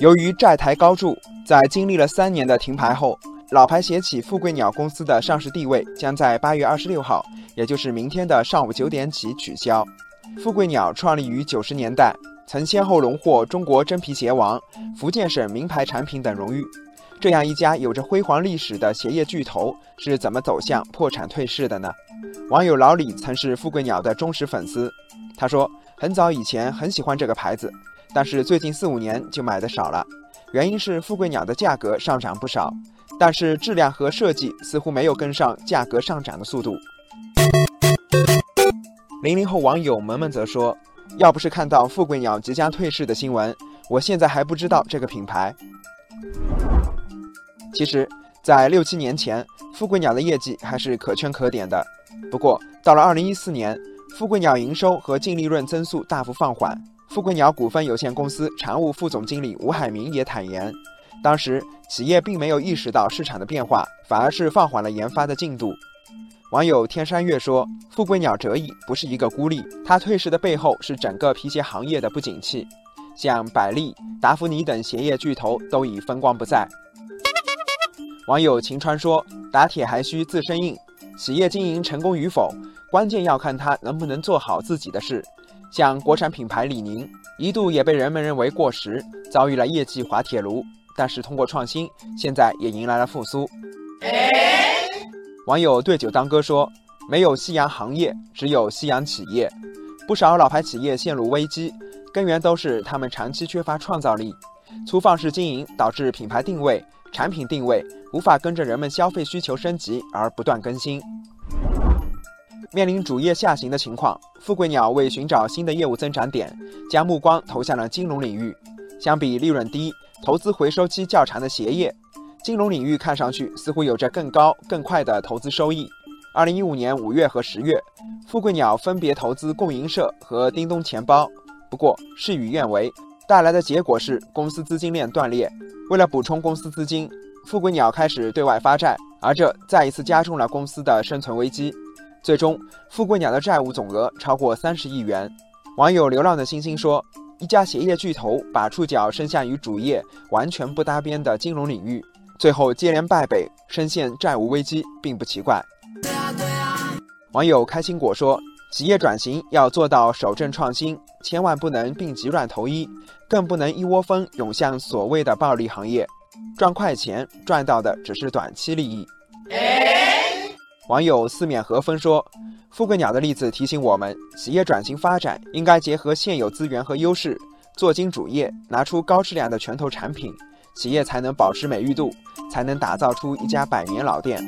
由于债台高筑，在经历了三年的停牌后，老牌鞋企富贵鸟公司的上市地位将在八月二十六号，也就是明天的上午九点起取消。富贵鸟创立于九十年代，曾先后荣获中国真皮鞋王、福建省名牌产品等荣誉。这样一家有着辉煌历史的鞋业巨头，是怎么走向破产退市的呢？网友老李曾是富贵鸟的忠实粉丝，他说，很早以前很喜欢这个牌子，但是最近四五年就买的少了，原因是富贵鸟的价格上涨不少，但是质量和设计似乎没有跟上价格上涨的速度。零零后网友萌萌则说，要不是看到富贵鸟即将退市的新闻，我现在还不知道这个品牌。其实，在六七年前，富贵鸟的业绩还是可圈可点的。不过，到了二零一四年，富贵鸟营收和净利润增速大幅放缓。富贵鸟股份有限公司常务副总经理吴海明也坦言，当时企业并没有意识到市场的变化，反而是放缓了研发的进度。网友天山月说：“富贵鸟折翼不是一个孤立，它退市的背后是整个皮鞋行业的不景气，像百丽、达芙妮等鞋业巨头都已风光不再。”网友晴川说：“打铁还需自身硬，企业经营成功与否，关键要看他能不能做好自己的事。像国产品牌李宁，一度也被人们认为过时，遭遇了业绩滑铁卢，但是通过创新，现在也迎来了复苏。”网友对酒当歌说：“没有夕阳行业，只有夕阳企业。不少老牌企业陷入危机，根源都是他们长期缺乏创造力，粗放式经营导致品牌定位。”产品定位无法跟着人们消费需求升级而不断更新，面临主业下行的情况，富贵鸟为寻找新的业务增长点，将目光投向了金融领域。相比利润低、投资回收期较长的鞋业，金融领域看上去似乎有着更高、更快的投资收益。二零一五年五月和十月，富贵鸟分别投资共赢社和叮咚钱包，不过事与愿违，带来的结果是公司资金链断裂。为了补充公司资金，富贵鸟开始对外发债，而这再一次加重了公司的生存危机。最终，富贵鸟的债务总额超过三十亿元。网友流浪的星星说：“一家鞋业巨头把触角伸向与主业完全不搭边的金融领域，最后接连败北，深陷债务危机，并不奇怪。”网友开心果说：“企业转型要做到守正创新，千万不能病急乱投医。”更不能一窝蜂涌向所谓的暴利行业，赚快钱赚到的只是短期利益。网友四面和风说：“富贵鸟的例子提醒我们，企业转型发展应该结合现有资源和优势，做精主业，拿出高质量的拳头产品，企业才能保持美誉度，才能打造出一家百年老店。”